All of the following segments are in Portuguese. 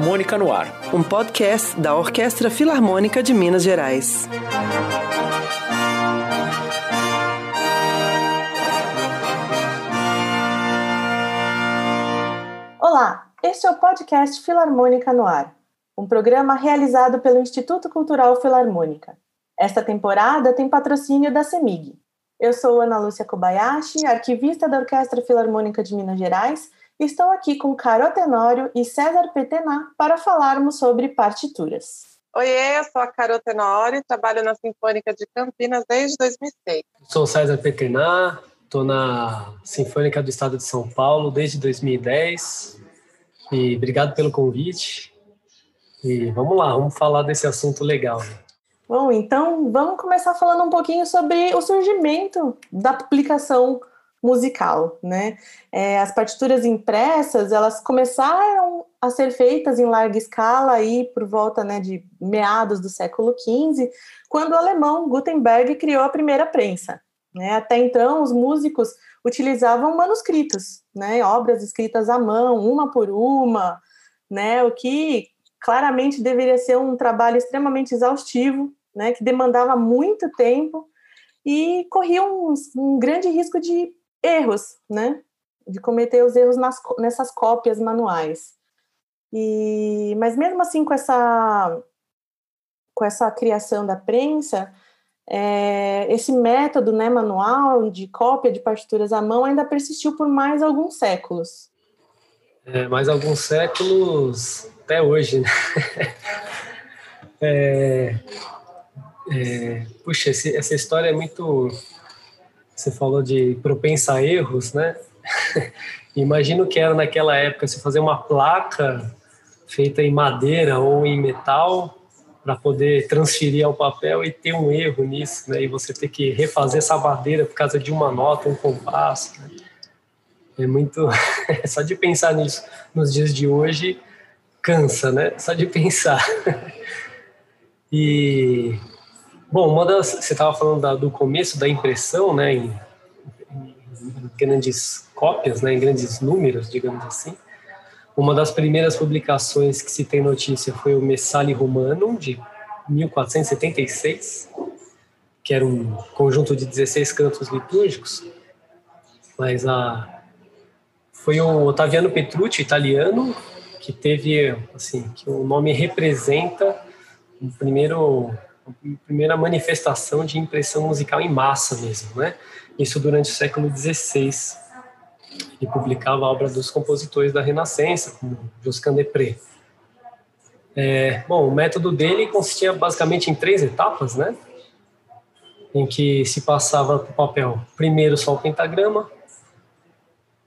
Filarmônica no Ar, um podcast da Orquestra Filarmônica de Minas Gerais. Olá, este é o podcast Filarmônica no Ar, um programa realizado pelo Instituto Cultural Filarmônica. Esta temporada tem patrocínio da CEMIG. Eu sou Ana Lúcia Kobayashi, arquivista da Orquestra Filarmônica de Minas Gerais Estou aqui com Carol Tenório e César Petená para falarmos sobre partituras. Oi, eu sou a Carol Tenório, trabalho na Sinfônica de Campinas desde 2006. Sou César Petená, estou na Sinfônica do Estado de São Paulo desde 2010 e obrigado pelo convite. E vamos lá, vamos falar desse assunto legal. Bom, então vamos começar falando um pouquinho sobre o surgimento da publicação musical, né? É, as partituras impressas, elas começaram a ser feitas em larga escala aí por volta né, de meados do século XV, quando o alemão Gutenberg criou a primeira prensa. Né? Até então, os músicos utilizavam manuscritos, né? obras escritas à mão, uma por uma, né? o que claramente deveria ser um trabalho extremamente exaustivo, né? que demandava muito tempo e corria um, um grande risco de erros, né? De cometer os erros nas, nessas cópias manuais. E, mas mesmo assim, com essa, com essa criação da prensa, é, esse método né, manual de cópia de partituras à mão ainda persistiu por mais alguns séculos. É, mais alguns séculos até hoje, né? é, é, puxa, esse, essa história é muito você falou de propensa a erros, né? Imagino que era naquela época se fazer uma placa feita em madeira ou em metal para poder transferir ao papel e ter um erro nisso, né? E você ter que refazer essa madeira por causa de uma nota, um compasso. Né? É muito só de pensar nisso nos dias de hoje cansa, né? Só de pensar. e Bom, uma das, você estava falando da, do começo da impressão, né, em, em, grandes cópias, né, em grandes números, digamos assim. Uma das primeiras publicações que se tem notícia foi o Messali Romanum, de 1476, que era um conjunto de 16 cantos litúrgicos. Mas a, foi o Ottaviano Petrucci, italiano, que teve, assim, que o nome representa o primeiro primeira manifestação de impressão musical em massa mesmo, né? Isso durante o século XVI. Ele publicava a obra dos compositores da Renascença, como Josquin Desprez. É, bom, o método dele consistia basicamente em três etapas, né? Em que se passava para o papel primeiro só o pentagrama,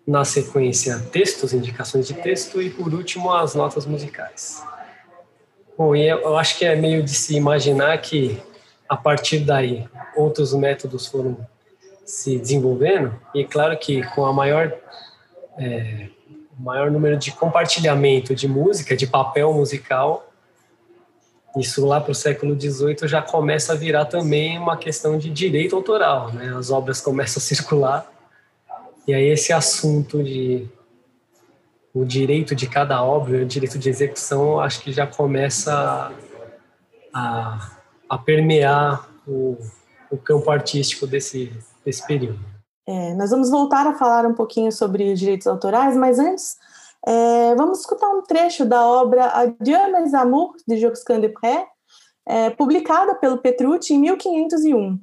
na sequência textos, indicações de texto e por último as notas musicais. Bom, e eu acho que é meio de se imaginar que a partir daí outros métodos foram se desenvolvendo e é claro que com a maior é, maior número de compartilhamento de música, de papel musical, isso lá para o século XVIII já começa a virar também uma questão de direito autoral, né? As obras começam a circular e aí esse assunto de o direito de cada obra, o direito de execução, acho que já começa a, a permear o, o, campo artístico desse, desse período. É, nós vamos voltar a falar um pouquinho sobre direitos autorais, mas antes é, vamos escutar um trecho da obra Adieu mes amours, de Josquin de Pré, é, publicada pelo Petrucci em 1501.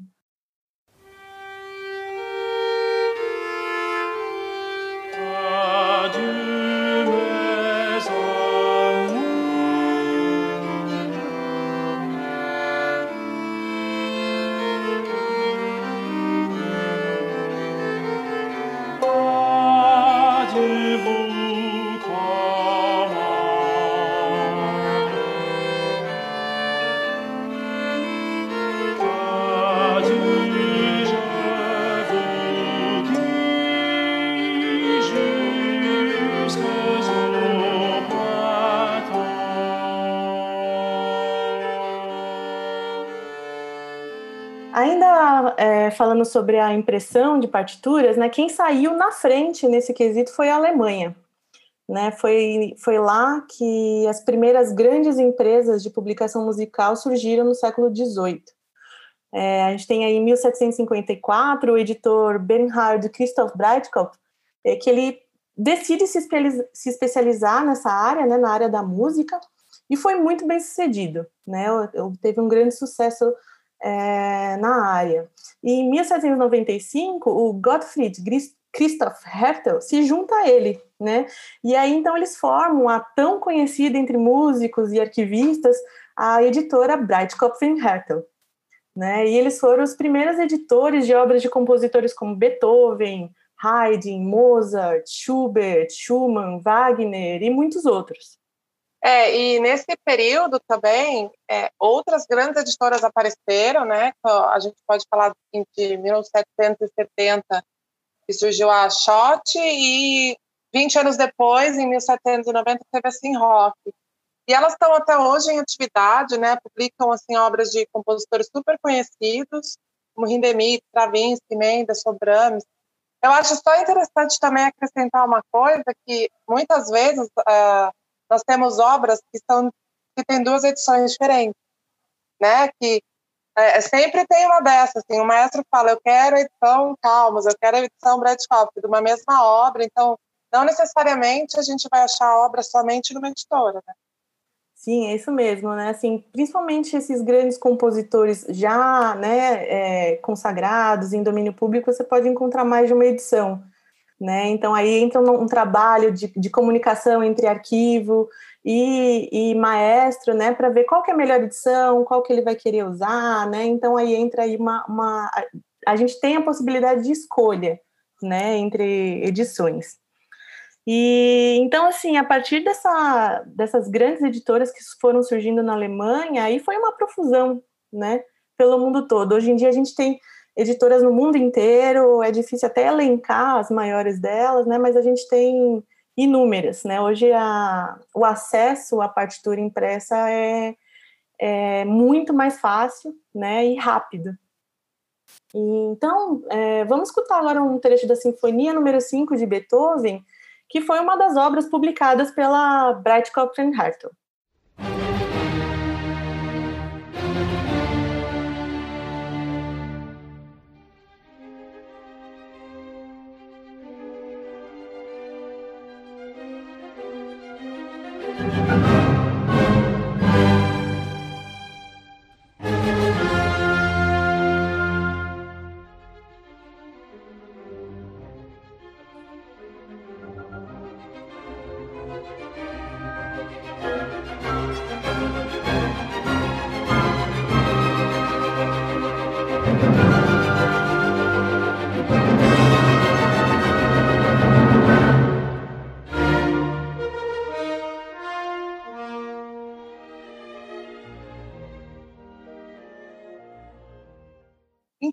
Ainda é, falando sobre a impressão de partituras, né, quem saiu na frente nesse quesito foi a Alemanha. né? Foi, foi lá que as primeiras grandes empresas de publicação musical surgiram no século XVIII. É, a gente tem aí em 1754 o editor Bernhard Christoph Breitkopf, é, que ele decide se, se especializar nessa área, né, na área da música, e foi muito bem sucedido, né? Teve um grande sucesso é, na área. E em 1795, o Gottfried Christoph Hertel se junta a ele, né? E aí então eles formam a tão conhecida entre músicos e arquivistas a editora Breitkopf Hertel, né? E eles foram os primeiros editores de obras de compositores como Beethoven, Haydn, Mozart, Schubert, Schumann, Wagner e muitos outros. É, e nesse período também, é, outras grandes editoras apareceram, né? A gente pode falar de 1770, que surgiu a Schott, e 20 anos depois, em 1790, teve a Sinrock. E elas estão até hoje em atividade, né? Publicam assim obras de compositores super conhecidos, como Hindemith, Stravinsky, Mendes, Sobrames. Eu acho só interessante também acrescentar uma coisa que muitas vezes uh, nós temos obras que são que têm duas edições diferentes, né? Que é, sempre tem uma dessas, assim, o maestro fala, eu quero a edição Calmas, eu quero a edição Bradcott, de uma mesma obra, então não necessariamente a gente vai achar a obra somente numa editora, né? Sim, é isso mesmo, né? Assim, principalmente esses grandes compositores já, né, é, consagrados em domínio público, você pode encontrar mais de uma edição, né? Então aí entra um, um trabalho de, de, comunicação entre arquivo e, e maestro, né, para ver qual que é a melhor edição, qual que ele vai querer usar, né? Então aí entra aí uma, uma a, a gente tem a possibilidade de escolha, né, entre edições. E então, assim, a partir dessa, dessas grandes editoras que foram surgindo na Alemanha, aí foi uma profusão, né, pelo mundo todo. Hoje em dia a gente tem editoras no mundo inteiro, é difícil até elencar as maiores delas, né, mas a gente tem inúmeras, né. Hoje a, o acesso à partitura impressa é, é muito mais fácil, né, e rápido. E, então, é, vamos escutar agora um trecho da Sinfonia número 5 de Beethoven, que foi uma das obras publicadas pela Breitkopf Hartel.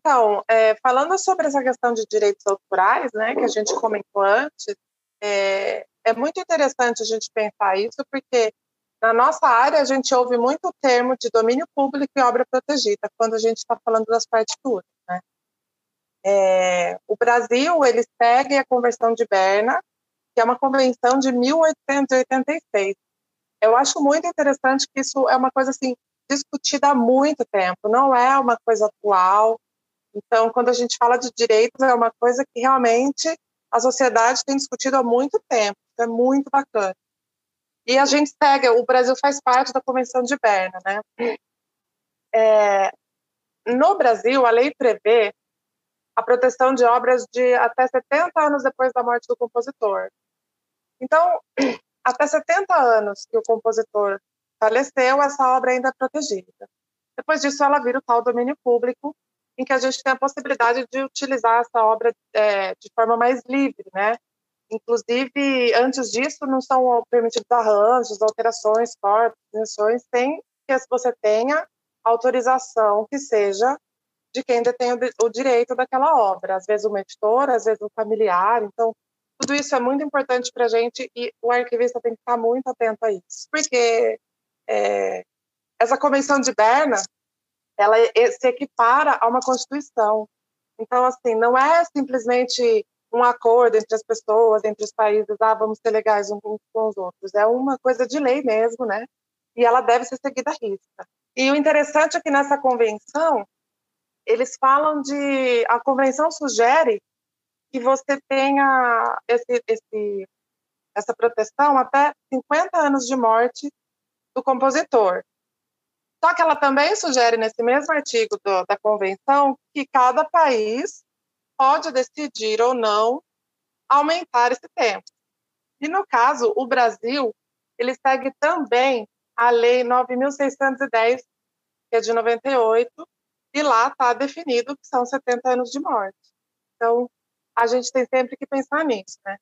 Então, é, falando sobre essa questão de direitos autorais, né, que a gente comentou antes, é, é muito interessante a gente pensar isso, porque na nossa área a gente ouve muito o termo de domínio público e obra protegida, quando a gente está falando das partituras. Né? É, o Brasil ele segue a Convenção de Berna, que é uma convenção de 1886. Eu acho muito interessante que isso é uma coisa assim discutida há muito tempo, não é uma coisa atual. Então, quando a gente fala de direitos, é uma coisa que realmente a sociedade tem discutido há muito tempo. É muito bacana. E a gente segue, o Brasil faz parte da Convenção de Berna, né? É, no Brasil, a lei prevê a proteção de obras de até 70 anos depois da morte do compositor. Então, até 70 anos que o compositor faleceu, essa obra ainda é protegida. Depois disso, ela vira o tal domínio público, em que a gente tem a possibilidade de utilizar essa obra é, de forma mais livre, né? Inclusive, antes disso, não são permitidos arranjos, alterações, cortes, extensões, sem que você tenha autorização que seja de quem detém o direito daquela obra. Às vezes uma editora, às vezes um familiar. Então, tudo isso é muito importante para a gente e o arquivista tem que estar muito atento a isso. Porque é, essa convenção de Berna, ela se equipara a uma Constituição. Então, assim, não é simplesmente um acordo entre as pessoas, entre os países, ah, vamos ser legais uns com os outros. É uma coisa de lei mesmo, né? E ela deve ser seguida à risca. E o interessante é que nessa convenção, eles falam de. A convenção sugere que você tenha esse, esse, essa proteção até 50 anos de morte do compositor. Só que ela também sugere, nesse mesmo artigo do, da convenção, que cada país pode decidir ou não aumentar esse tempo. E no caso, o Brasil, ele segue também a Lei 9.610, que é de 98, e lá está definido que são 70 anos de morte. Então, a gente tem sempre que pensar nisso, né?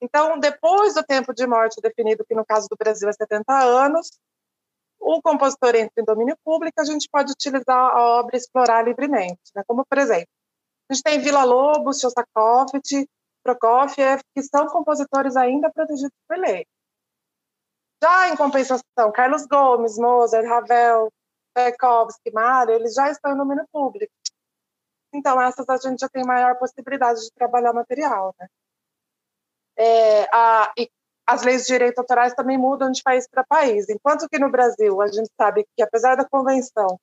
Então, depois do tempo de morte definido, que no caso do Brasil é 70 anos, o compositor entra em domínio público, a gente pode utilizar a obra e explorar livremente, né? como, por exemplo, a gente tem Vila Lobos, Shostakovich, Prokofiev, que são compositores ainda protegidos por lei. Já em compensação, Carlos Gomes, Mozart, Ravel, Tchaikovsky, Mahler, eles já estão em domínio público. Então, essas a gente já tem maior possibilidade de trabalhar material. Né? É, a, e as leis de direito autorais também mudam de país para país. Enquanto que no Brasil, a gente sabe que, apesar da convenção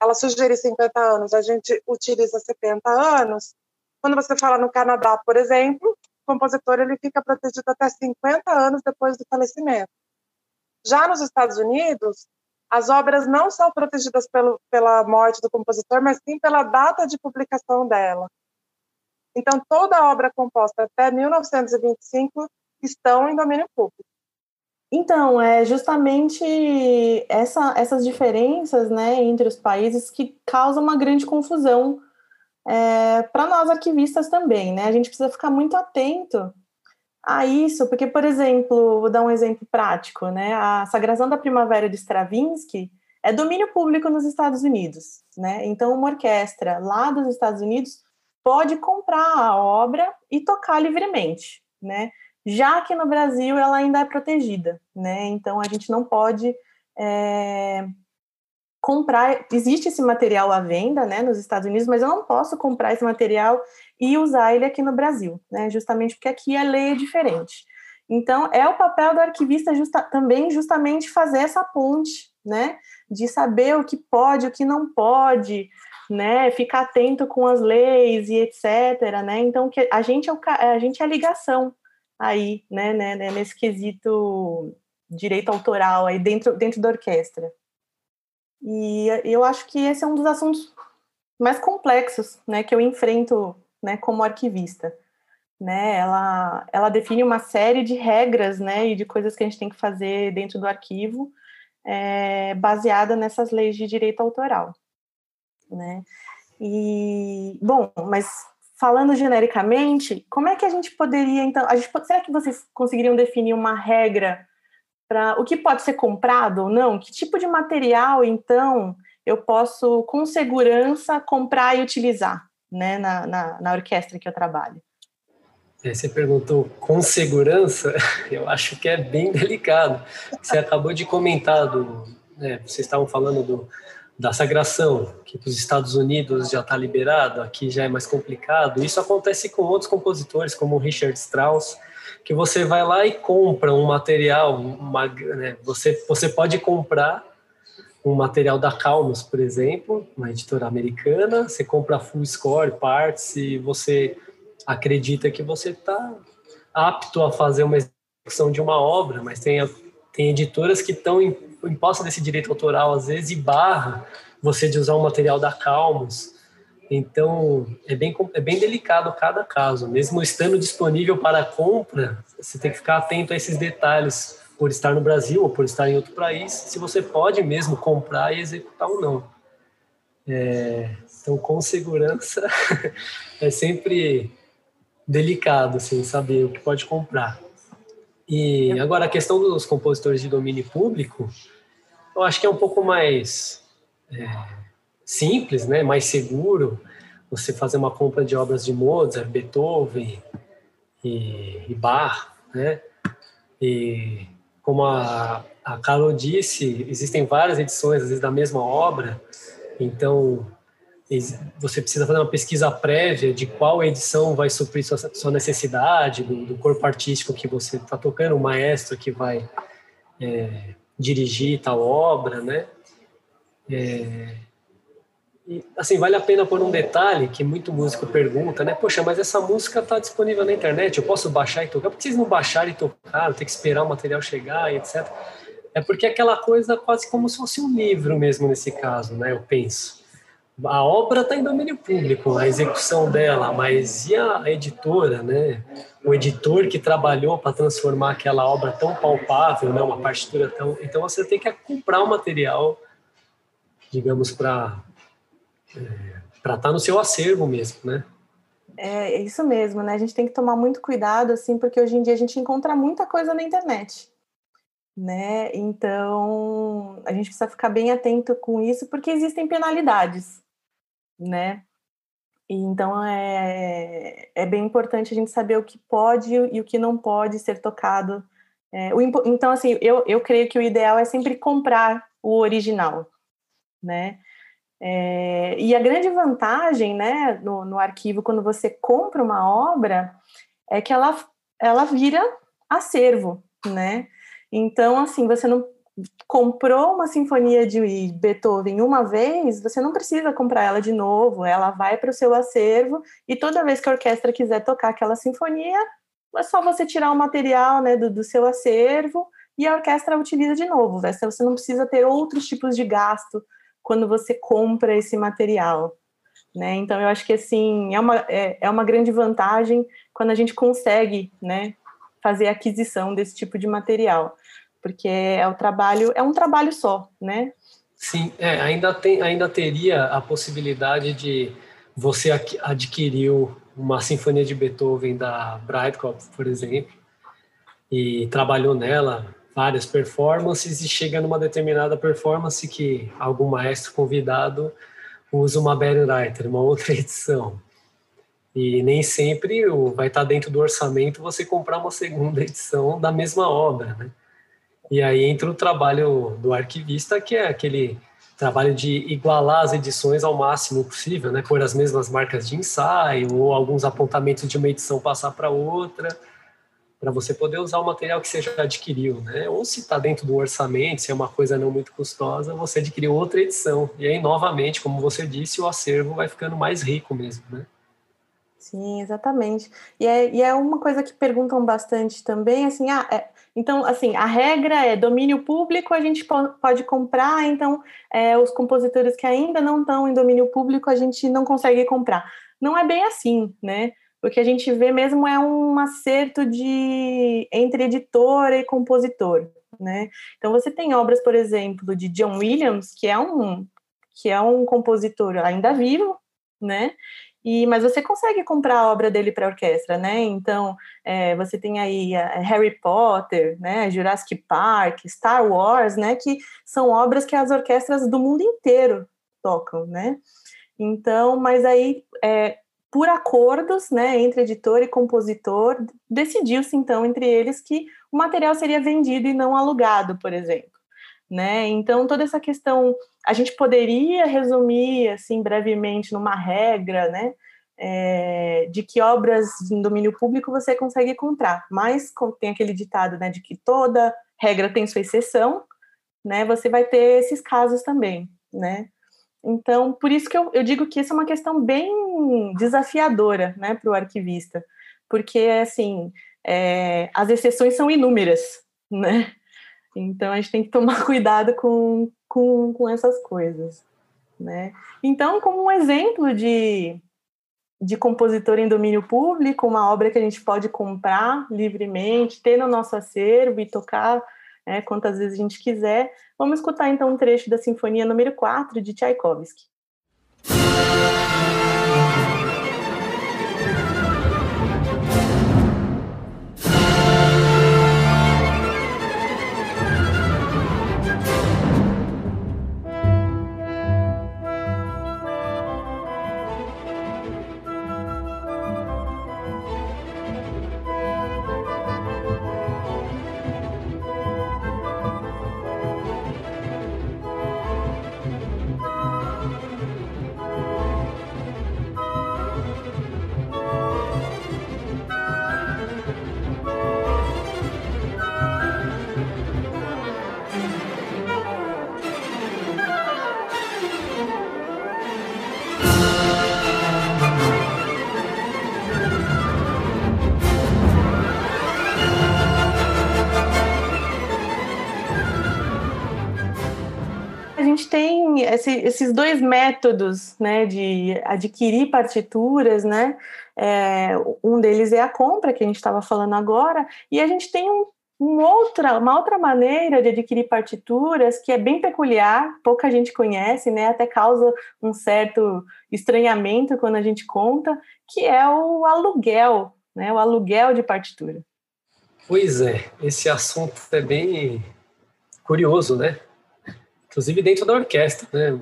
ela sugerir 50 anos, a gente utiliza 70 anos. Quando você fala no Canadá, por exemplo, o compositor ele fica protegido até 50 anos depois do falecimento. Já nos Estados Unidos, as obras não são protegidas pelo, pela morte do compositor, mas sim pela data de publicação dela. Então, toda obra composta até 1925 estão em domínio público. Então, é justamente essa, essas diferenças né, entre os países que causam uma grande confusão é, para nós arquivistas também. Né? A gente precisa ficar muito atento a isso, porque, por exemplo, vou dar um exemplo prático, né? A Sagração da Primavera de Stravinsky é domínio público nos Estados Unidos, né? Então, uma orquestra lá dos Estados Unidos pode comprar a obra e tocar livremente, né? Já que no Brasil ela ainda é protegida, né? Então a gente não pode é, comprar. Existe esse material à venda, né, nos Estados Unidos, mas eu não posso comprar esse material e usar ele aqui no Brasil, né? Justamente porque aqui a lei é diferente. Então é o papel do arquivista justa, também justamente fazer essa ponte, né? De saber o que pode, o que não pode, né, ficar atento com as leis e etc, né? Então que a gente é o, a gente é a ligação aí, né, né, né, nesse quesito direito autoral aí dentro, dentro da orquestra. E eu acho que esse é um dos assuntos mais complexos, né, que eu enfrento, né, como arquivista. Né, ela, ela define uma série de regras, né, e de coisas que a gente tem que fazer dentro do arquivo, é, baseada nessas leis de direito autoral, né. E, bom, mas falando genericamente, como é que a gente poderia, então, gente, será que vocês conseguiriam definir uma regra para o que pode ser comprado ou não? Que tipo de material, então, eu posso, com segurança, comprar e utilizar né, na, na, na orquestra que eu trabalho? É, você perguntou com segurança, eu acho que é bem delicado. Você acabou de comentar, do, né, vocês estavam falando do, da sagração, que para os Estados Unidos já está liberado, aqui já é mais complicado. Isso acontece com outros compositores, como o Richard Strauss, que você vai lá e compra um material, uma, né, você, você pode comprar um material da Calmus, por exemplo, uma editora americana, você compra full score, parts, e você acredita que você está apto a fazer uma execução de uma obra, mas tem, tem editoras que estão imposta desse direito autoral, às vezes, e barra você de usar um material da Calmos. Então, é bem, é bem delicado cada caso. Mesmo estando disponível para compra, você tem que ficar atento a esses detalhes, por estar no Brasil ou por estar em outro país, se você pode mesmo comprar e executar ou não. É, então, com segurança, é sempre delicado, assim, saber o que pode comprar. E agora, a questão dos compositores de domínio público, eu acho que é um pouco mais é, simples, né? mais seguro você fazer uma compra de obras de Mozart, Beethoven e, e Bach, né? E como a, a Carol disse, existem várias edições, às vezes, da mesma obra, então você precisa fazer uma pesquisa prévia de qual edição vai suprir sua, sua necessidade, do, do, corpo artístico que você está tocando, o maestro que vai é, dirigir tal obra, né? É, e, assim, vale a pena por um detalhe que muito músico pergunta, né? Poxa, mas essa música está disponível na internet, eu posso baixar e tocar? Por que vocês não baixaram e tocaram? Tem que esperar o material chegar e etc. É porque é aquela coisa quase como se fosse um livro mesmo nesse caso, né? Eu penso a obra está em domínio público, a execução dela, mas e a editora, né? O editor que trabalhou para transformar aquela obra tão palpável, né? Uma partitura tão. Então você tem que comprar o material, digamos, para é, para estar tá no seu acervo mesmo, né? É, é isso mesmo, né? A gente tem que tomar muito cuidado, assim, porque hoje em dia a gente encontra muita coisa na internet né? Então a gente precisa ficar bem atento com isso, porque existem penalidades né? Então é, é bem importante a gente saber o que pode e o que não pode ser tocado. É, o, então, assim, eu, eu creio que o ideal é sempre comprar o original, né? É, e a grande vantagem, né, no, no arquivo, quando você compra uma obra, é que ela, ela vira acervo, né? Então, assim, você não comprou uma sinfonia de Beethoven uma vez, você não precisa comprar ela de novo, ela vai para o seu acervo e toda vez que a orquestra quiser tocar aquela sinfonia, é só você tirar o material né, do, do seu acervo e a orquestra utiliza de novo. Né? Você não precisa ter outros tipos de gasto quando você compra esse material. Né? Então, eu acho que assim é uma, é, é uma grande vantagem quando a gente consegue né, fazer a aquisição desse tipo de material porque é o trabalho, é um trabalho só, né? Sim, é, ainda, tem, ainda teria a possibilidade de você adquirir uma sinfonia de Beethoven da Breitkopf, por exemplo, e trabalhou nela várias performances e chega numa determinada performance que algum maestro convidado usa uma Bernreiter, uma outra edição. E nem sempre vai estar dentro do orçamento você comprar uma segunda edição da mesma obra, né? E aí entra o trabalho do arquivista, que é aquele trabalho de igualar as edições ao máximo possível, né? Pôr as mesmas marcas de ensaio ou alguns apontamentos de uma edição passar para outra, para você poder usar o material que você já adquiriu, né? Ou se está dentro do orçamento, se é uma coisa não muito custosa, você adquiriu outra edição. E aí, novamente, como você disse, o acervo vai ficando mais rico mesmo, né? Sim, exatamente. E é, e é uma coisa que perguntam bastante também, assim, ah, é, então, assim, a regra é domínio público, a gente pode comprar, então é, os compositores que ainda não estão em domínio público, a gente não consegue comprar. Não é bem assim, né? O que a gente vê mesmo é um acerto de entre editor e compositor, né? Então você tem obras, por exemplo, de John Williams, que é um que é um compositor ainda vivo, né? E, mas você consegue comprar a obra dele para orquestra, né? Então, é, você tem aí Harry Potter, né? Jurassic Park, Star Wars, né? Que são obras que as orquestras do mundo inteiro tocam, né? Então, mas aí, é, por acordos, né, entre editor e compositor, decidiu-se então entre eles que o material seria vendido e não alugado, por exemplo. Né? Então toda essa questão a gente poderia resumir assim brevemente numa regra, né? É, de que obras em domínio público você consegue comprar, mas tem aquele ditado, né, de que toda regra tem sua exceção, né? Você vai ter esses casos também, né? Então, por isso que eu, eu digo que isso é uma questão bem desafiadora, né, para o arquivista, porque assim é, as exceções são inúmeras, né? Então a gente tem que tomar cuidado com, com, com essas coisas. Né? Então, como um exemplo de, de compositor em domínio público, uma obra que a gente pode comprar livremente, ter no nosso acervo e tocar né, quantas vezes a gente quiser, vamos escutar então um trecho da Sinfonia número 4 de Tchaikovsky. Tem esse, esses dois métodos, né, de adquirir partituras, né, é, um deles é a compra, que a gente estava falando agora, e a gente tem um, um outra, uma outra maneira de adquirir partituras que é bem peculiar, pouca gente conhece, né, até causa um certo estranhamento quando a gente conta, que é o aluguel, né, o aluguel de partitura. Pois é, esse assunto é bem curioso, né? Inclusive dentro da orquestra, né?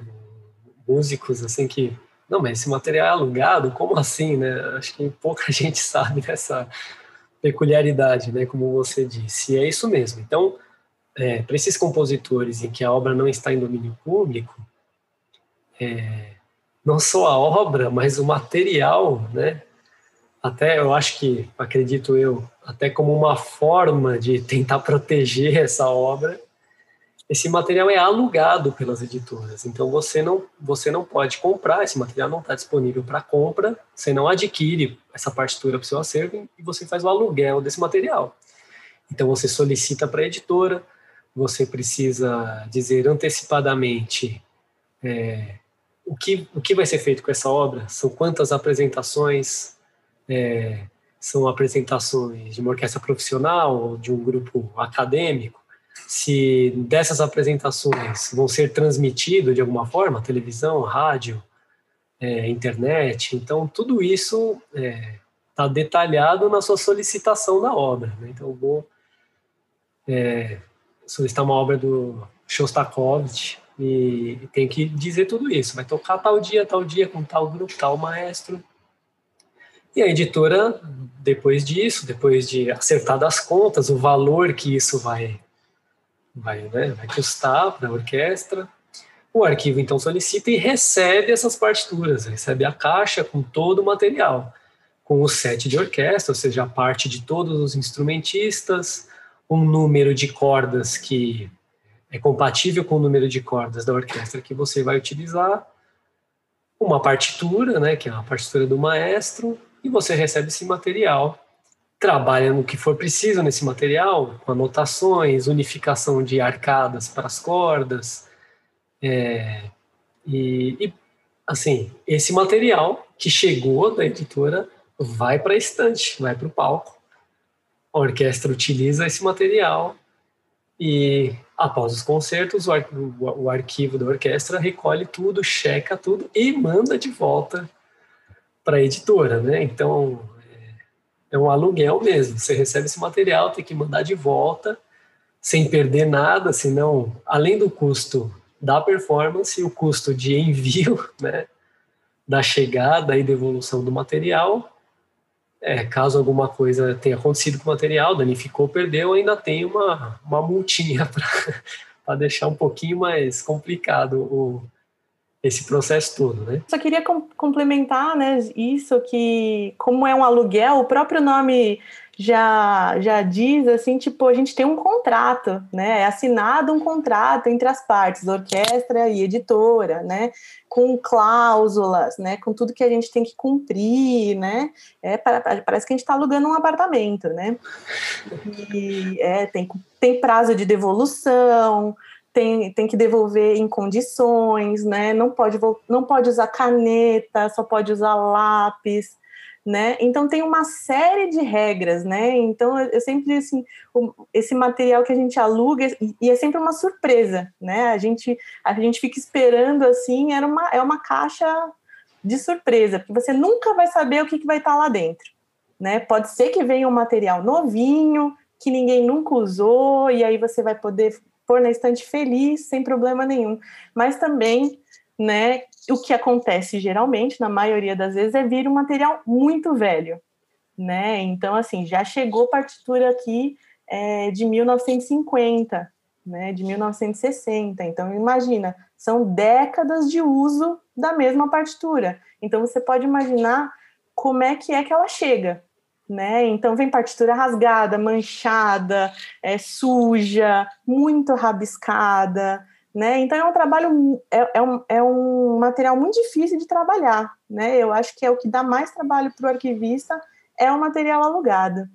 Músicos assim que não, mas esse material é alugado? Como assim, né? Acho que pouca gente sabe dessa peculiaridade, né? Como você disse. E é isso mesmo. Então, é, para esses compositores em que a obra não está em domínio público, é, não só a obra, mas o material, né? Até eu acho que, acredito eu, até como uma forma de tentar proteger essa obra, esse material é alugado pelas editoras. Então você não você não pode comprar, esse material não está disponível para compra, você não adquire essa partitura para o seu acervo e você faz o aluguel desse material. Então você solicita para a editora, você precisa dizer antecipadamente é, o, que, o que vai ser feito com essa obra, são quantas apresentações, é, são apresentações de uma orquestra profissional ou de um grupo acadêmico, se dessas apresentações vão ser transmitidas de alguma forma, televisão, rádio, é, internet, então tudo isso está é, tá detalhado na sua solicitação da obra. Né? Então vou é, solicitar uma obra do Shostakovich e tem que dizer tudo isso. Vai tocar tal dia, tal dia, com tal grupo, tal maestro. E a editora, depois disso, depois de acertar das contas, o valor que isso vai vai, né, vai custar para a orquestra. O arquivo então solicita e recebe essas partituras, recebe a caixa com todo o material, com o set de orquestra, ou seja, a parte de todos os instrumentistas, um número de cordas que é compatível com o número de cordas da orquestra que você vai utilizar, uma partitura, né, que é a partitura do maestro, e você recebe esse material trabalha no que for preciso nesse material, com anotações, unificação de arcadas para as cordas, é, e, e, assim, esse material que chegou da editora vai para a estante, vai para o palco. A orquestra utiliza esse material e, após os concertos, o, ar, o, o arquivo da orquestra recolhe tudo, checa tudo e manda de volta para a editora, né? Então, é um aluguel mesmo. Você recebe esse material, tem que mandar de volta, sem perder nada, senão, além do custo da performance, o custo de envio, né, da chegada e devolução do material. É, caso alguma coisa tenha acontecido com o material, danificou, perdeu, ainda tem uma, uma multinha para deixar um pouquinho mais complicado o, esse processo todo, né? Só queria com complementar, né, isso que como é um aluguel, o próprio nome já já diz assim, tipo, a gente tem um contrato, né? É assinado um contrato entre as partes, orquestra e editora, né? Com cláusulas, né? Com tudo que a gente tem que cumprir, né? É, parece que a gente está alugando um apartamento, né? E é, tem, tem prazo de devolução, tem, tem que devolver em condições, né? Não pode, não pode usar caneta, só pode usar lápis, né? Então tem uma série de regras, né? Então eu sempre assim, esse material que a gente aluga e é sempre uma surpresa, né? A gente a gente fica esperando assim, era uma é uma caixa de surpresa, porque você nunca vai saber o que, que vai estar lá dentro, né? Pode ser que venha um material novinho que ninguém nunca usou e aí você vai poder pôr na estante feliz, sem problema nenhum. Mas também, né, o que acontece geralmente, na maioria das vezes, é vir um material muito velho, né? Então, assim, já chegou partitura aqui é, de 1950, né, de 1960. Então, imagina, são décadas de uso da mesma partitura. Então, você pode imaginar como é que é que ela chega, né? Então vem partitura rasgada, manchada, é, suja, muito rabiscada, né? Então é um trabalho, é, é, um, é um material muito difícil de trabalhar, né? Eu acho que é o que dá mais trabalho para o arquivista é o material alugado.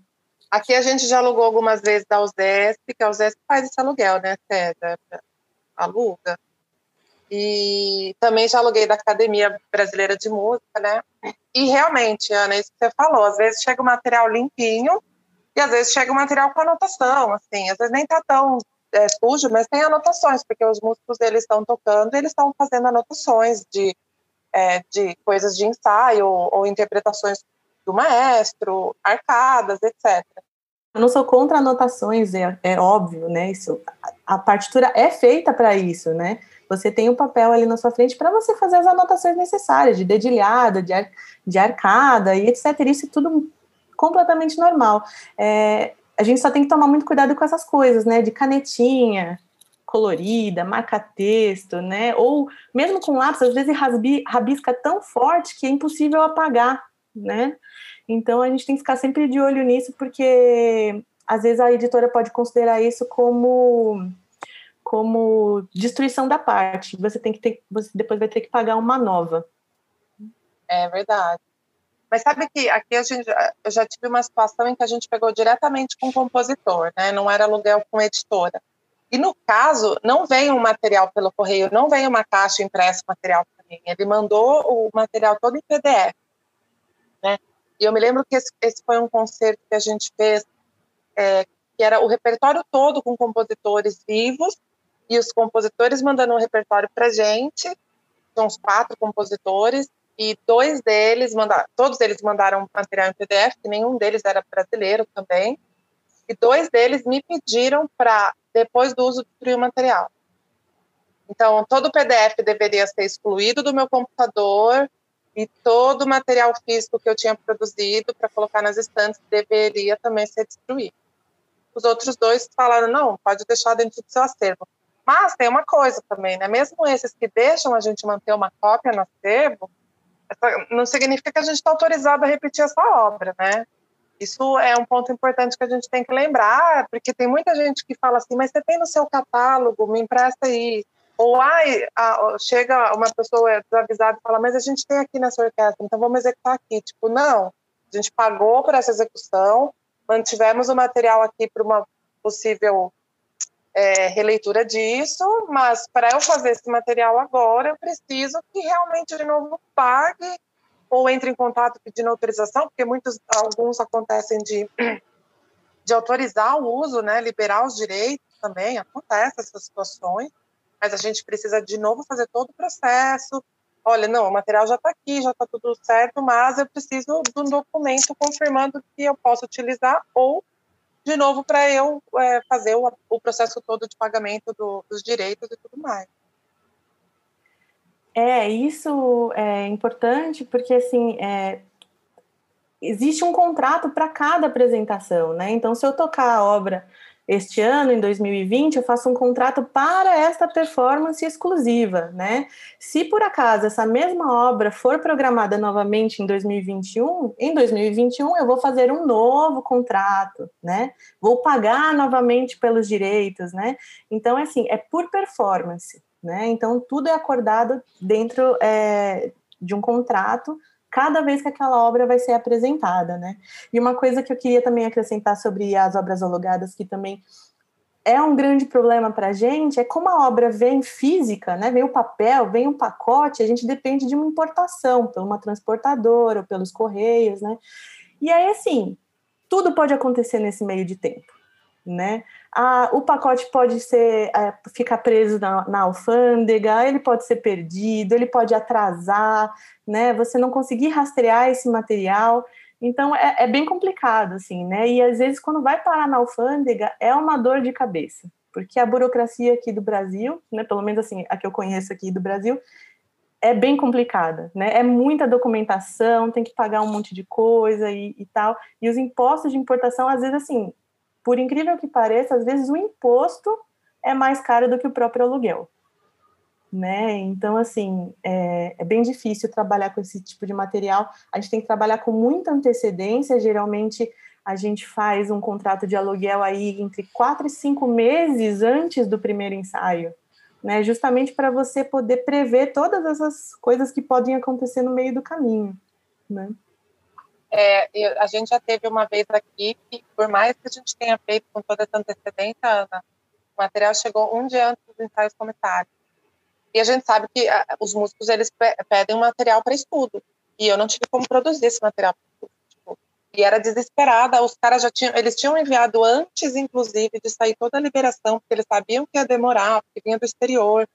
Aqui a gente já alugou algumas vezes da USESP, que a USESP faz esse aluguel, né, César? Aluga. E também já aluguei da Academia Brasileira de Música, né? E realmente, Ana, isso que você falou, às vezes chega o material limpinho e às vezes chega o material com anotação, assim, às vezes nem tá tão é, sujo, mas tem anotações, porque os músicos eles estão tocando, eles estão fazendo anotações de, é, de coisas de ensaio ou interpretações do maestro, arcadas, etc. Eu não sou contra anotações, é, é óbvio, né? Isso, a partitura é feita para isso, né? Você tem um papel ali na sua frente para você fazer as anotações necessárias, de dedilhada, de, ar, de arcada e etc. Isso é tudo completamente normal. É, a gente só tem que tomar muito cuidado com essas coisas, né? De canetinha colorida, marca-texto, né? Ou mesmo com lápis, às vezes rasbi, rabisca tão forte que é impossível apagar, né? Então a gente tem que ficar sempre de olho nisso, porque às vezes a editora pode considerar isso como como destruição da parte. Você tem que ter, você depois vai ter que pagar uma nova. É verdade. Mas sabe que aqui a gente, eu já tive uma situação em que a gente pegou diretamente com o compositor, né? Não era aluguel com editora. E no caso, não vem um material pelo correio, não vem uma caixa impressa material para mim. Ele mandou o material todo em PDF, né? E eu me lembro que esse, esse foi um concerto que a gente fez, é, que era o repertório todo com compositores vivos e os compositores mandando um repertório para gente, são uns quatro compositores, e dois deles mandaram, todos eles mandaram material em PDF, nenhum deles era brasileiro também, e dois deles me pediram para, depois do uso, destruir o material. Então, todo o PDF deveria ser excluído do meu computador e todo o material físico que eu tinha produzido para colocar nas estantes deveria também ser destruído. Os outros dois falaram, não, pode deixar dentro do seu acervo. Mas tem uma coisa também, né? Mesmo esses que deixam a gente manter uma cópia no acervo, não significa que a gente está autorizado a repetir essa obra, né? Isso é um ponto importante que a gente tem que lembrar, porque tem muita gente que fala assim, mas você tem no seu catálogo, me empresta aí. Ou ai, a, chega uma pessoa desavisada e fala, mas a gente tem aqui nessa orquestra, então vamos executar aqui. Tipo, não, a gente pagou por essa execução, mantivemos o material aqui para uma possível é, releitura disso, mas para eu fazer esse material agora, eu preciso que realmente de novo pague ou entre em contato pedindo autorização, porque muitos, alguns acontecem de, de autorizar o uso, né, liberar os direitos também, acontece essas situações, mas a gente precisa de novo fazer todo o processo. Olha, não, o material já está aqui, já está tudo certo, mas eu preciso de um documento confirmando que eu posso utilizar ou de novo para eu é, fazer o, o, processo todo de pagamento do, dos direitos e tudo mais. É, isso é importante porque, assim, é, existe um contrato para cada apresentação, né? Então, se eu tocar a obra este ano, em 2020, eu faço um contrato para esta performance exclusiva, né? Se por acaso essa mesma obra for programada novamente em 2021, em 2021 eu vou fazer um novo contrato, né? Vou pagar novamente pelos direitos, né? Então, é assim, é por performance, né? Então, tudo é acordado dentro é, de um contrato cada vez que aquela obra vai ser apresentada, né? E uma coisa que eu queria também acrescentar sobre as obras alugadas, que também é um grande problema para a gente, é como a obra vem física, né? Vem o papel, vem um pacote, a gente depende de uma importação, por uma transportadora ou pelos correios, né? E aí, assim, tudo pode acontecer nesse meio de tempo né? O pacote pode ser é, ficar preso na, na, alfândega, ele pode ser perdido, ele pode atrasar, né? Você não conseguir rastrear esse material. Então é, é, bem complicado, assim, né? E às vezes quando vai parar na alfândega é uma dor de cabeça, porque a burocracia aqui do Brasil, né? Pelo menos assim, a que eu conheço aqui do Brasil, é bem complicada, né? É muita documentação, tem que pagar um monte de coisa e, e tal. E os impostos de importação, às vezes, assim, por incrível que pareça, às vezes o imposto é mais caro do que o próprio aluguel. Né? Então, assim, é, é, bem difícil trabalhar com esse tipo de material. A gente tem que trabalhar com muita antecedência. Geralmente, a gente faz um contrato de aluguel aí entre quatro e cinco meses antes do primeiro ensaio, né? Justamente para você poder prever todas essas coisas que podem acontecer no meio do caminho, né? É, a gente já teve uma vez aqui que, por mais que a gente tenha feito com toda essa antecedência, Ana, o material chegou um dia antes dos ensaios começarem. E a gente sabe que a, os músicos eles pedem um material para estudo. E eu não tive como produzir esse material. Tipo, e era desesperada. Os caras já tinham, eles tinham enviado antes, inclusive, de sair toda a liberação, porque eles sabiam que ia demorar, porque vinha do exterior.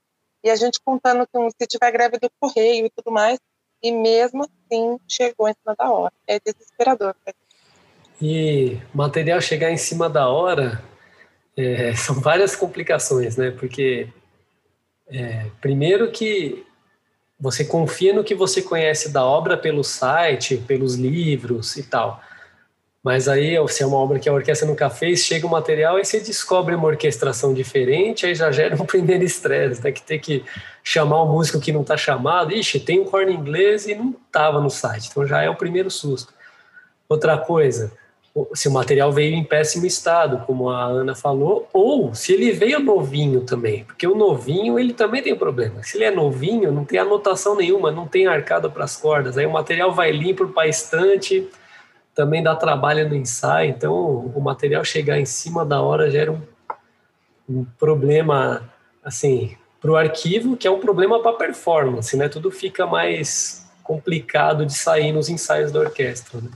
E a gente contando que se tiver greve do correio e tudo mais, e mesmo assim chegou em cima da hora. É desesperador. E material chegar em cima da hora é, são várias complicações, né? Porque é, primeiro que você confia no que você conhece da obra pelo site, pelos livros e tal. Mas aí, se é uma obra que a orquestra nunca fez, chega o material e você descobre uma orquestração diferente, aí já gera um primeiro estresse, né? Que ter que chamar um músico que não está chamado. Ixi, tem um corno inglês e não estava no site. Então já é o primeiro susto. Outra coisa, se o material veio em péssimo estado, como a Ana falou, ou se ele veio novinho também, porque o novinho ele também tem problema. Se ele é novinho, não tem anotação nenhuma, não tem arcada para as cordas, aí o material vai limpo para a estante, também dá trabalho no ensaio, então o material chegar em cima da hora gera um, um problema, assim, para o arquivo, que é um problema para performance, né? Tudo fica mais complicado de sair nos ensaios da orquestra, né?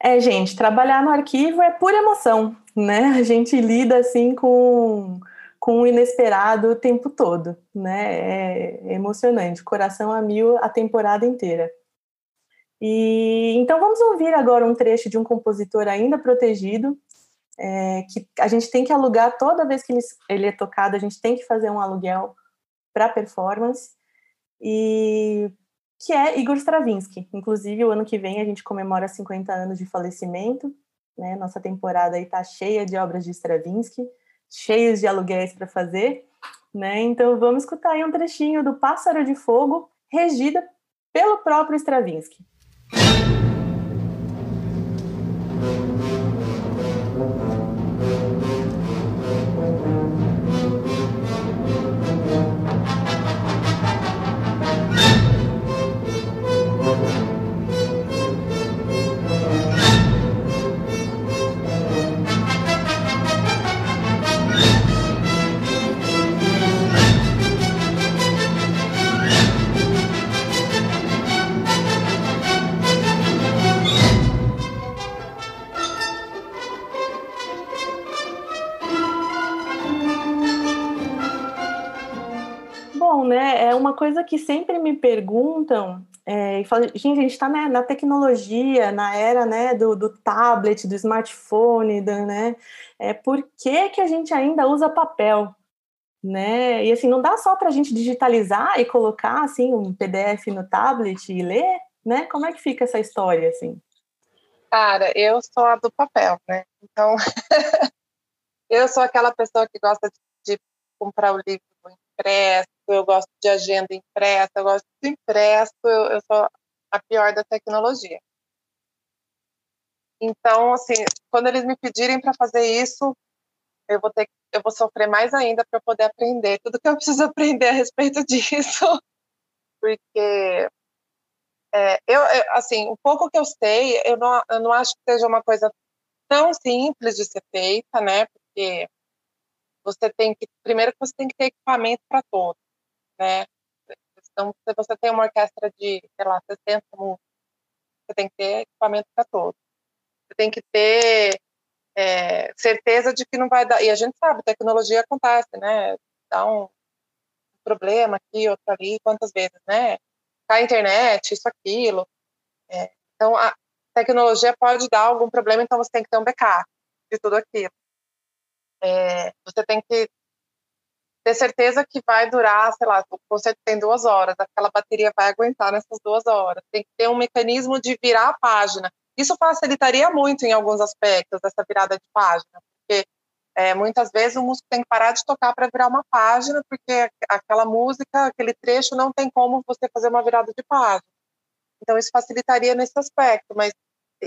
É, gente, trabalhar no arquivo é pura emoção, né? A gente lida assim com, com o inesperado o tempo todo, né? É, emocionante, coração a mil a temporada inteira. E então vamos ouvir agora um trecho de um compositor ainda protegido, é, que a gente tem que alugar toda vez que ele é tocado, a gente tem que fazer um aluguel para performance. E que é Igor Stravinsky. Inclusive, o ano que vem a gente comemora 50 anos de falecimento. Né? Nossa temporada está cheia de obras de Stravinsky, cheios de aluguéis para fazer. Né? Então, vamos escutar aí um trechinho do Pássaro de Fogo, regida pelo próprio Stravinsky. you uma coisa que sempre me perguntam, é, e falam, gente, a gente está né, na tecnologia, na era né, do, do tablet, do smartphone, do, né, é, por que, que a gente ainda usa papel? Né? E assim, não dá só para a gente digitalizar e colocar assim um PDF no tablet e ler, né? Como é que fica essa história assim? Cara, eu sou a do papel, né? Então, eu sou aquela pessoa que gosta de, de comprar o livro impresso, eu gosto de agenda impressa, eu gosto de impresso, eu, eu sou a pior da tecnologia. Então, assim, quando eles me pedirem para fazer isso, eu vou ter, eu vou sofrer mais ainda para poder aprender tudo que eu preciso aprender a respeito disso, porque é, eu, eu, assim, o pouco que eu sei, eu não, eu não acho que seja uma coisa tão simples de ser feita, né? Porque você tem que, primeiro você tem que ter equipamento para todos, né? Então, se você tem uma orquestra de, sei lá, 60 músicos, você tem que ter equipamento para todos. Você tem que ter é, certeza de que não vai dar. E a gente sabe, tecnologia acontece, né? Dá um problema aqui, outro ali, quantas vezes, né? Cai a internet, isso, aquilo. É, então, a tecnologia pode dar algum problema, então você tem que ter um backup de tudo aquilo. É, você tem que ter certeza que vai durar, sei lá, o concerto tem duas horas, aquela bateria vai aguentar nessas duas horas. Tem que ter um mecanismo de virar a página. Isso facilitaria muito em alguns aspectos essa virada de página, porque é, muitas vezes o músico tem que parar de tocar para virar uma página, porque aquela música, aquele trecho não tem como você fazer uma virada de página. Então isso facilitaria nesse aspecto, mas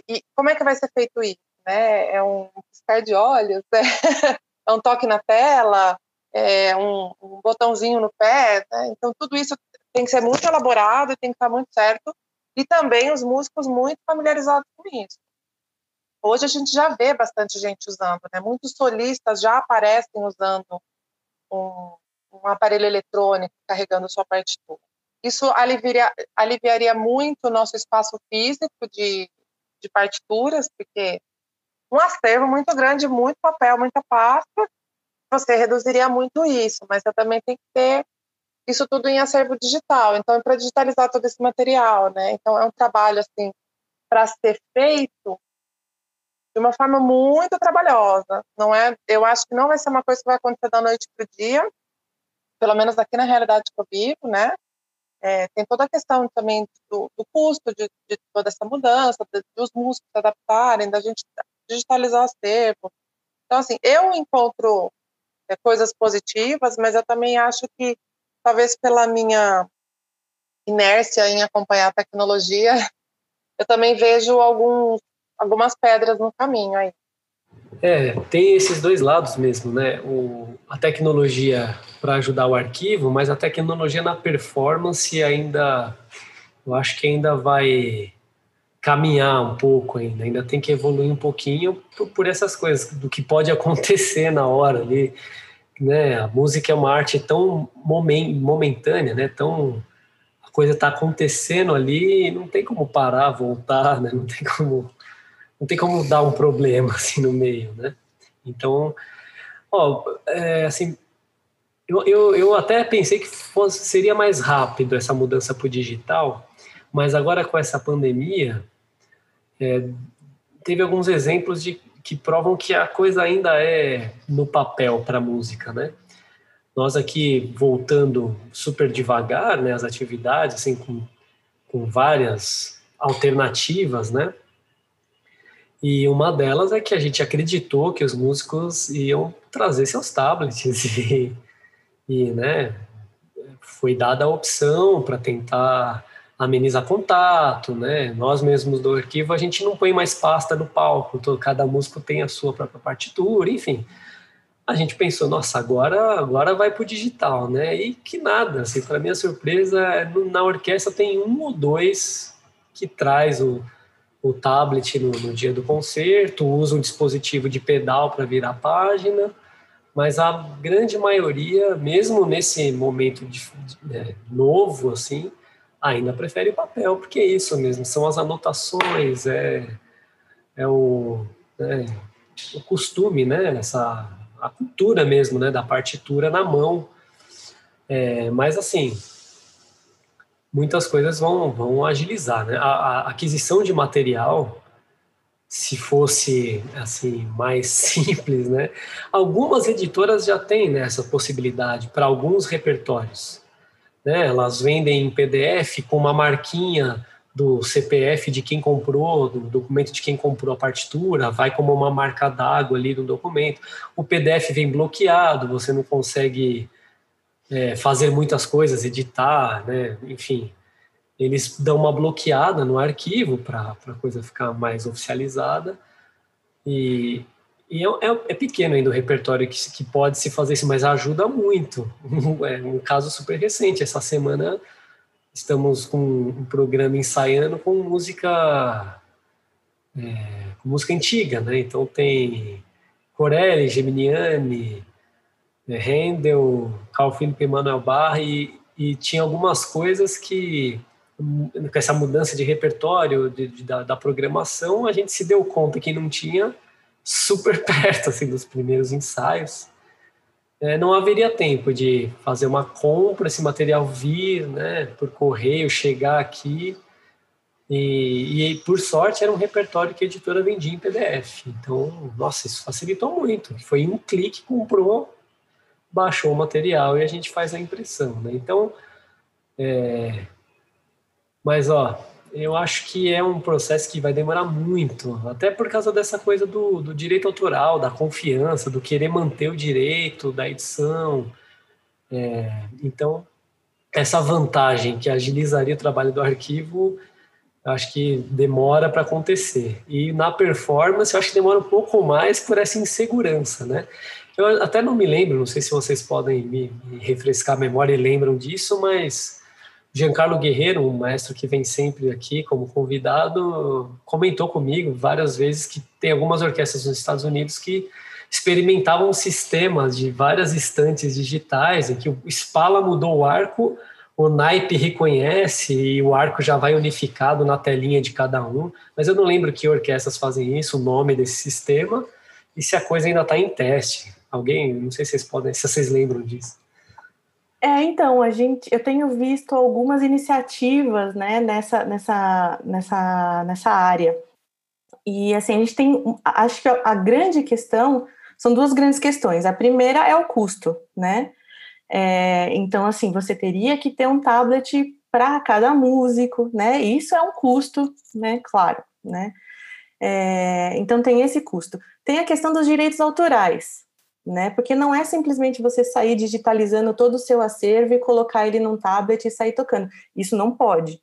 e como é que vai ser feito isso? Né? É um piscar de olhos? É, é um toque na tela? é, um, um, botãozinho no pé, né? Então tudo isso tem que ser muito elaborado e tem que estar muito certo. E também os músicos muito familiarizados com isso. Hoje a gente já vê bastante gente usando, né? Muitos solistas já aparecem usando um, um aparelho eletrônico carregando sua partitura. Isso aliviaria, aliviaria muito o nosso espaço físico de, de partituras, porque um acervo muito grande, muito papel, muita pasta, você reduziria muito isso, mas você também tem que ter isso tudo em acervo digital. Então, é para digitalizar todo esse material, né? Então, é um trabalho assim para ser feito de uma forma muito trabalhosa. Não é? Eu acho que não vai ser uma coisa que vai acontecer da noite para o dia, pelo menos aqui na realidade que eu vivo, né? É, tem toda a questão também do, do custo de, de, toda essa mudança, de, dos músicos se adaptarem, da gente digitalizar o acervo. Então, assim, eu encontro é, coisas positivas, mas eu também acho que, talvez pela minha inércia em acompanhar a tecnologia, eu também vejo alguns, algumas pedras no caminho aí. É, tem esses dois lados mesmo, né? O, a tecnologia para ajudar o arquivo, mas a tecnologia na performance ainda, eu acho que ainda vai caminhar um pouco ainda, ainda tem que evoluir um pouquinho por, por essas coisas, do que pode acontecer na hora ali, né? A música é uma arte tão momentânea, né? Tão a coisa está acontecendo ali, não tem como parar, voltar, né? Não tem como não tem como dar um problema assim no meio, né? Então, ó, é, assim, eu, eu, eu até pensei que fosse, seria mais rápido essa mudança para o digital, mas agora com essa pandemia, é, teve alguns exemplos de que provam que a coisa ainda é no papel para a música, né? Nós aqui voltando super devagar, né, as atividades, assim, com, com várias alternativas, né? E uma delas é que a gente acreditou que os músicos iam trazer seus tablets e, e né, foi dada a opção para tentar amenizar contato, né? Nós mesmos do arquivo a gente não põe mais pasta no palco, todo, cada músico tem a sua própria partitura, enfim. A gente pensou, nossa, agora agora vai para o digital, né? E que nada, assim, para minha surpresa, na orquestra tem um ou dois que traz o o tablet no, no dia do concerto, usa um dispositivo de pedal para virar a página, mas a grande maioria, mesmo nesse momento de, de, é, novo, assim, ainda prefere o papel, porque é isso mesmo, são as anotações, é, é o, é, o costume, né, essa, a cultura mesmo, né, da partitura na mão, é, mas assim, muitas coisas vão, vão agilizar, né? A, a, aquisição de material, se fosse assim mais simples, né? Algumas editoras já têm né, essa possibilidade para alguns repertórios, né? Elas vendem em PDF com uma marquinha do CPF de quem comprou, do documento de quem comprou a partitura, vai como uma marca d'água ali no documento. O PDF vem bloqueado, você não consegue é, fazer muitas coisas, editar, né? enfim, eles dão uma bloqueada no arquivo para a coisa ficar mais oficializada. E, e é, é, é, pequeno ainda o repertório que, que pode se fazer isso, mas ajuda muito. É um caso super recente. Essa semana estamos com um programa ensaiando com música é, música antiga, né? Então tem Corelli, Geminiani, é, Handel, Carl Philipp Emanuel Barr e, e tinha algumas coisas que com essa mudança de repertório de, de, da, da, programação, a gente se deu conta que não tinha super perto assim dos primeiros ensaios. É, não haveria tempo de fazer uma compra, esse material vir, né, por correio, chegar aqui. E, e, por sorte era um repertório que a editora vendia em PDF. Então, nossa, isso facilitou muito. Foi um clique, comprou, baixou o material e a gente faz a impressão. Né? Então, é, mas, ó, eu acho que é um processo que vai demorar muito, até por causa dessa coisa do, do direito autoral, da confiança, do querer manter o direito da edição. É, então, essa vantagem que agilizaria o trabalho do arquivo, eu acho que demora para acontecer. E na performance, eu acho que demora um pouco mais por essa insegurança, né? Eu até não me lembro, não sei se vocês podem me, refrescar a memória e lembram disso, mas Giancarlo Guerreiro, um maestro que vem sempre aqui como convidado, comentou comigo várias vezes que tem algumas orquestras nos Estados Unidos que experimentavam sistemas de várias estantes digitais em que o Spala mudou o arco, o naipe reconhece e o arco já vai unificado na telinha de cada um, mas eu não lembro que orquestras fazem isso, o nome desse sistema, e se a coisa ainda está em teste. Alguém, não sei se vocês podem, se vocês lembram disso. É, então, a gente, eu tenho visto algumas iniciativas, né, nessa, nessa, nessa, nessa área. E, assim, a gente tem, acho que a grande questão, são duas grandes questões. A primeira é o custo, né? É, então, assim, você teria que ter um tablet para cada músico, né? Isso é um custo, né? Claro, né? É, então, tem esse custo. Tem a questão dos direitos autorais, né? Porque não é simplesmente você sair digitalizando todo o seu acervo e colocar ele num tablet e sair tocando. Isso não pode,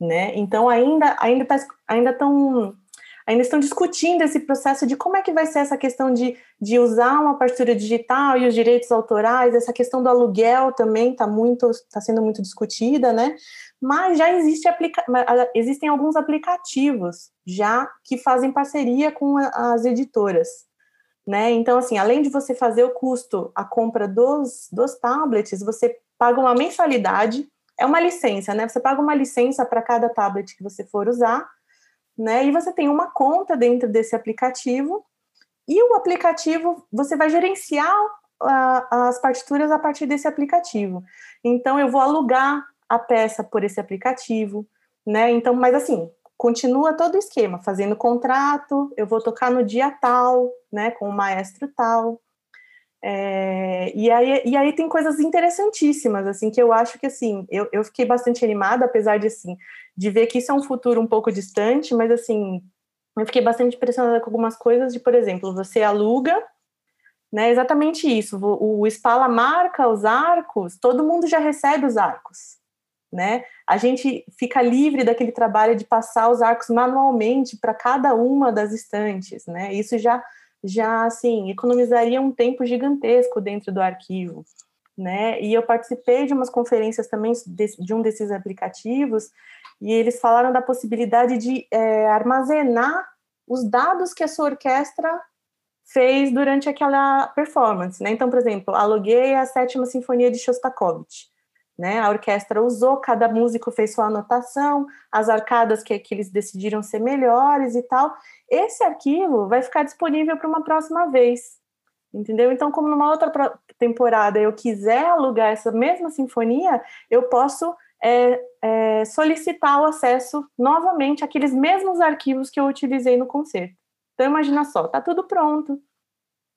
né? Então ainda ainda tá, ainda estão ainda estão discutindo esse processo de como é que vai ser essa questão de, de usar uma partitura digital e os direitos autorais, essa questão do aluguel também está muito está sendo muito discutida, né? Mas já existe aplica existem alguns aplicativos já que fazem parceria com as editoras, né? Então, assim, além de você fazer o custo, a compra dos, dos tablets, você paga uma mensalidade, é uma licença, né? Você paga uma licença para cada tablet que você for usar, né? E você tem uma conta dentro desse aplicativo, e o aplicativo, você vai gerenciar as partituras a partir desse aplicativo. Então, eu vou alugar a peça por esse aplicativo, né? Então, mas assim, continua todo o esquema, fazendo contrato, eu vou tocar no dia tal, né, com o maestro tal. É, e, aí, e aí tem coisas interessantíssimas, assim, que eu acho que, assim, eu, eu fiquei bastante animada, apesar de, assim, de ver que isso é um futuro um pouco distante, mas, assim, eu fiquei bastante impressionada com algumas coisas de, por exemplo, você aluga, né, exatamente isso, o, o Spala marca os arcos, todo mundo já recebe os arcos, né? A gente fica livre daquele trabalho de passar os arcos manualmente para cada uma das estantes, né? Isso já já assim economizaria um tempo gigantesco dentro do arquivo, né? E eu participei de umas conferências também de, de um desses aplicativos e eles falaram da possibilidade de é, armazenar os dados que a sua orquestra fez durante aquela performance, né? Então, por exemplo, aluguei a sétima sinfonia de Shostakovich né? A orquestra usou, cada músico fez sua anotação, as arcadas que, que eles decidiram ser melhores e tal. Esse arquivo vai ficar disponível para uma próxima vez, entendeu? Então, como numa outra temporada eu quiser alugar essa mesma sinfonia, eu posso é, é, solicitar o acesso novamente àqueles mesmos arquivos que eu utilizei no concerto. Então, imagina só, tá tudo pronto,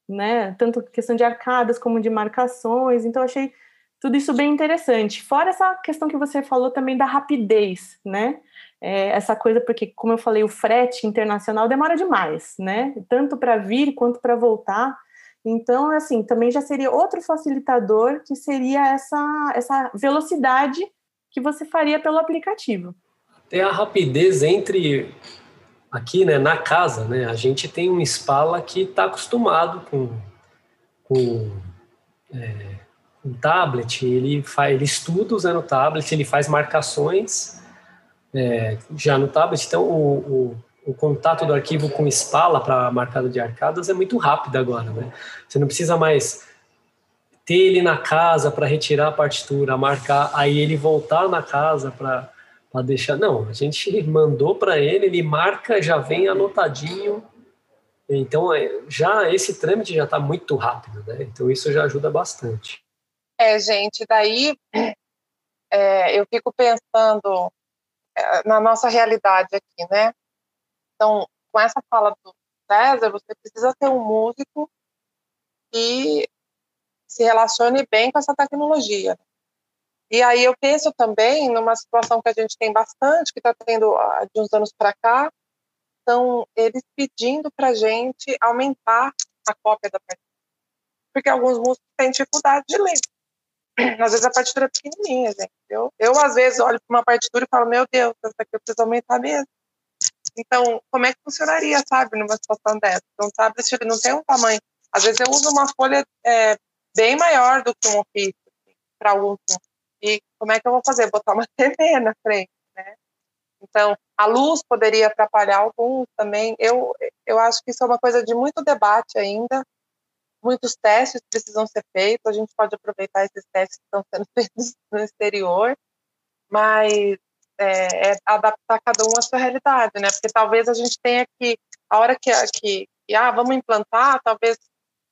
né? Tanto questão de arcadas como de marcações. Então, achei tudo isso bem interessante. Fora essa questão que você falou também da rapidez, né? É, essa coisa, porque, como eu falei, o frete internacional demora demais, né? Tanto para vir quanto para voltar. Então, assim, também já seria outro facilitador que seria essa, essa velocidade que você faria pelo aplicativo. Tem a rapidez entre aqui, né, na casa, né? A gente tem um Spala que está acostumado com, com é, um tablet, ele faz, ele estuda usando o tablet, ele faz marcações é, já no tablet, então o, o, o, contato do arquivo com Spala para marcado de arcadas é muito rápido agora, né? Você não precisa mais ter ele na casa para retirar a partitura, marcar, aí ele voltar na casa para deixar. Não, a gente mandou para ele, ele marca, já vem anotadinho. Então, é, já esse trâmite já está muito rápido, né? Então, isso já ajuda bastante. É, gente, daí é, eu fico pensando é, na nossa realidade aqui, né? Então, com essa fala do César, você precisa ter um músico que se relacione bem com essa tecnologia. E aí eu penso também numa situação que a gente tem bastante, que está tendo de uns anos para cá, são eles pedindo para a gente aumentar a cópia da partitura. Porque alguns músicos têm dificuldade de ler às vezes a partitura é pequenininha, gente. Eu, eu às vezes olho para uma partitura e falo, meu Deus, essa aqui eu preciso aumentar mesmo. Então, como é que funcionaria, sabe, numa situação dessa? Então, sabe, ele não tem um tamanho. Às vezes eu uso uma folha é, bem maior do que um ofício assim, para alguns. E como é que eu vou fazer? Botar uma TV na frente, né? Então, a luz poderia atrapalhar alguns também. Eu, eu acho que isso é uma coisa de muito debate ainda. Muitos testes precisam ser feitos, a gente pode aproveitar esses testes que estão sendo feitos no exterior, mas é, é adaptar cada um à sua realidade, né? Porque talvez a gente tenha que, a hora que, que, que ah, vamos implantar, talvez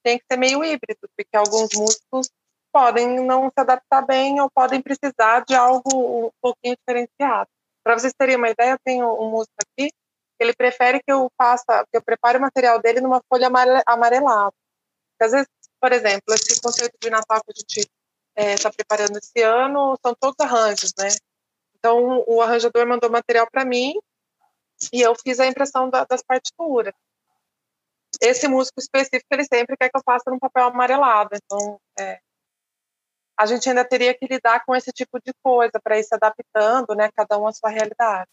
tenha que ser meio híbrido, porque alguns músicos podem não se adaptar bem ou podem precisar de algo um pouquinho diferenciado. Para vocês terem uma ideia, eu tenho um músico aqui ele prefere que eu faça, que eu prepare o material dele numa folha amarelada. Porque, às vezes, por exemplo, esse conceito de Natal que a gente está é, preparando esse ano são todos arranjos, né? Então, o arranjador mandou material para mim e eu fiz a impressão da, das partituras. Esse músico específico, ele sempre quer que eu faça num papel amarelado. Então, é, a gente ainda teria que lidar com esse tipo de coisa para ir se adaptando, né? Cada um à sua realidade.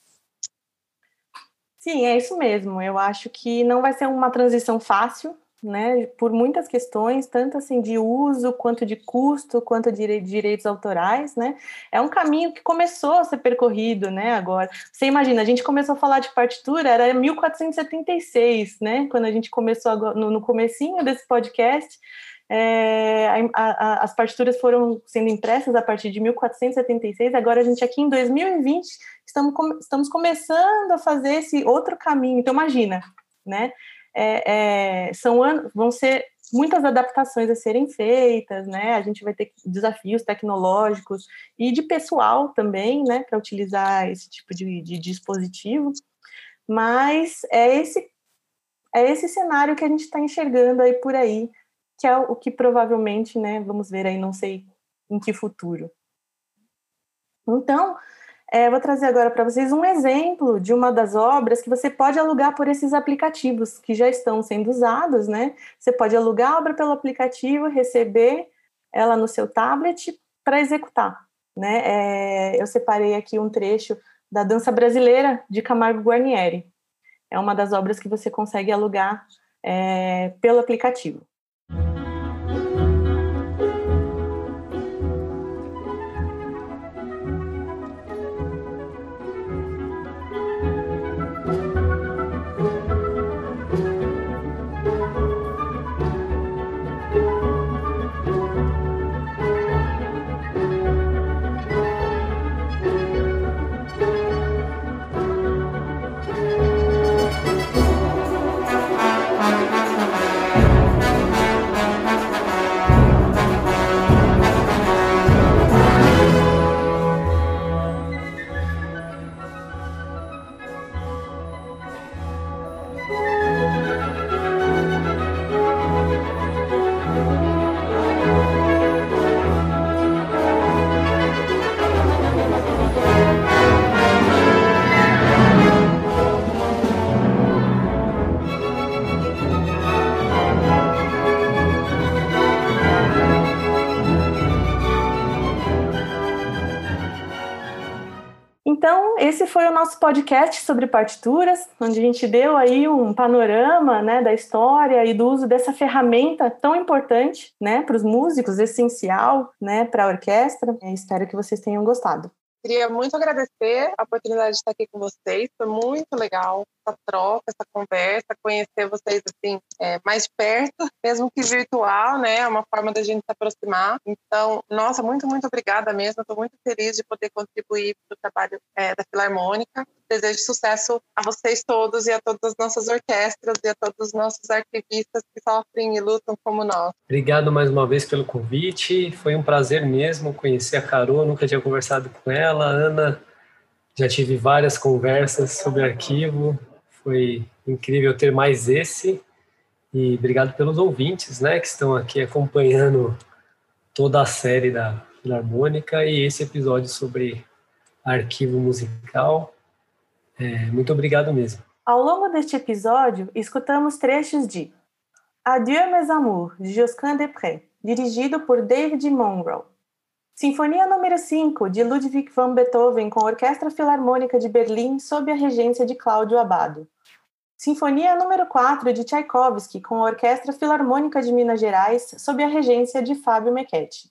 Sim, é isso mesmo. Eu acho que não vai ser uma transição fácil, né? Por muitas questões, tanto assim de uso, quanto de custo, quanto de direitos autorais, né? É um caminho que começou a ser percorrido, né? Agora, você imagina, a gente começou a falar de partitura, era 1476, né? Quando a gente começou no, no comecinho desse podcast, é, a, a, as partituras foram sendo impressas a partir de 1476, agora a gente aqui em 2020 estamos, estamos começando a fazer esse outro caminho. Então, imagina, né? É, é, são vão ser muitas adaptações a serem feitas, né? A gente vai ter desafios tecnológicos e de pessoal também, né, para utilizar esse tipo de, de dispositivo. Mas é esse é esse cenário que a gente está enxergando aí por aí que é o que provavelmente, né, vamos ver aí, não sei em que futuro. Então, é, vou trazer agora para vocês um exemplo de uma das obras que você pode alugar por esses aplicativos que já estão sendo usados, né? Você pode alugar a obra pelo aplicativo, receber ela no seu tablet para executar, né? É, eu separei aqui um trecho da Dança Brasileira de Camargo Guarnieri. É uma das obras que você consegue alugar é, pelo aplicativo. Nosso podcast sobre partituras, onde a gente deu aí um panorama né, da história e do uso dessa ferramenta tão importante né, para os músicos, essencial né, para a orquestra. Eu espero que vocês tenham gostado. Queria muito agradecer a oportunidade de estar aqui com vocês, foi muito legal essa troca, essa conversa, conhecer vocês assim é, mais perto, mesmo que virtual, né? É uma forma da gente se aproximar. Então, nossa, muito, muito obrigada mesmo. Estou muito feliz de poder contribuir para o trabalho é, da Filarmônica. Desejo sucesso a vocês todos e a todas as nossas orquestras e a todos os nossos arquivistas que sofrem e lutam como nós. Obrigado mais uma vez pelo convite. Foi um prazer mesmo conhecer a Carol. Nunca tinha conversado com ela. Ana, já tive várias conversas sobre arquivo. Foi incrível ter mais esse. E obrigado pelos ouvintes, né, que estão aqui acompanhando toda a série da Filarmônica e esse episódio sobre arquivo musical. É, muito obrigado mesmo. Ao longo deste episódio, escutamos trechos de Adieu mes amours, de Josquin Després, dirigido por David Monroe. Sinfonia número 5, de Ludwig van Beethoven, com Orquestra Filarmônica de Berlim, sob a regência de Cláudio Abado. Sinfonia número 4, de Tchaikovsky, com a Orquestra Filarmônica de Minas Gerais, sob a regência de Fábio Mechetti.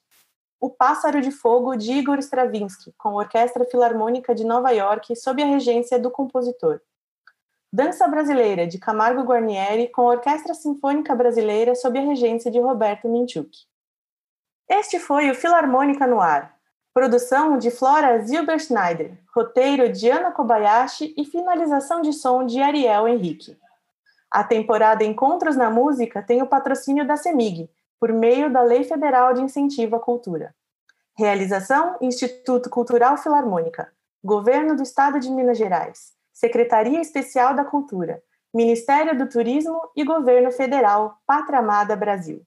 O Pássaro de Fogo, de Igor Stravinsky, com a Orquestra Filarmônica de Nova York, sob a regência do compositor. Dança Brasileira, de Camargo Guarnieri, com a Orquestra Sinfônica Brasileira sob a regência de Roberto Minchuk. Este foi o Filarmônica no Ar, produção de Flora Zilber Schneider, roteiro de Ana Kobayashi e finalização de som de Ariel Henrique. A temporada Encontros na Música tem o patrocínio da CEMIG, por meio da Lei Federal de Incentivo à Cultura. Realização: Instituto Cultural Filarmônica, Governo do Estado de Minas Gerais. Secretaria Especial da Cultura, Ministério do Turismo e Governo Federal, Pátria Amada Brasil.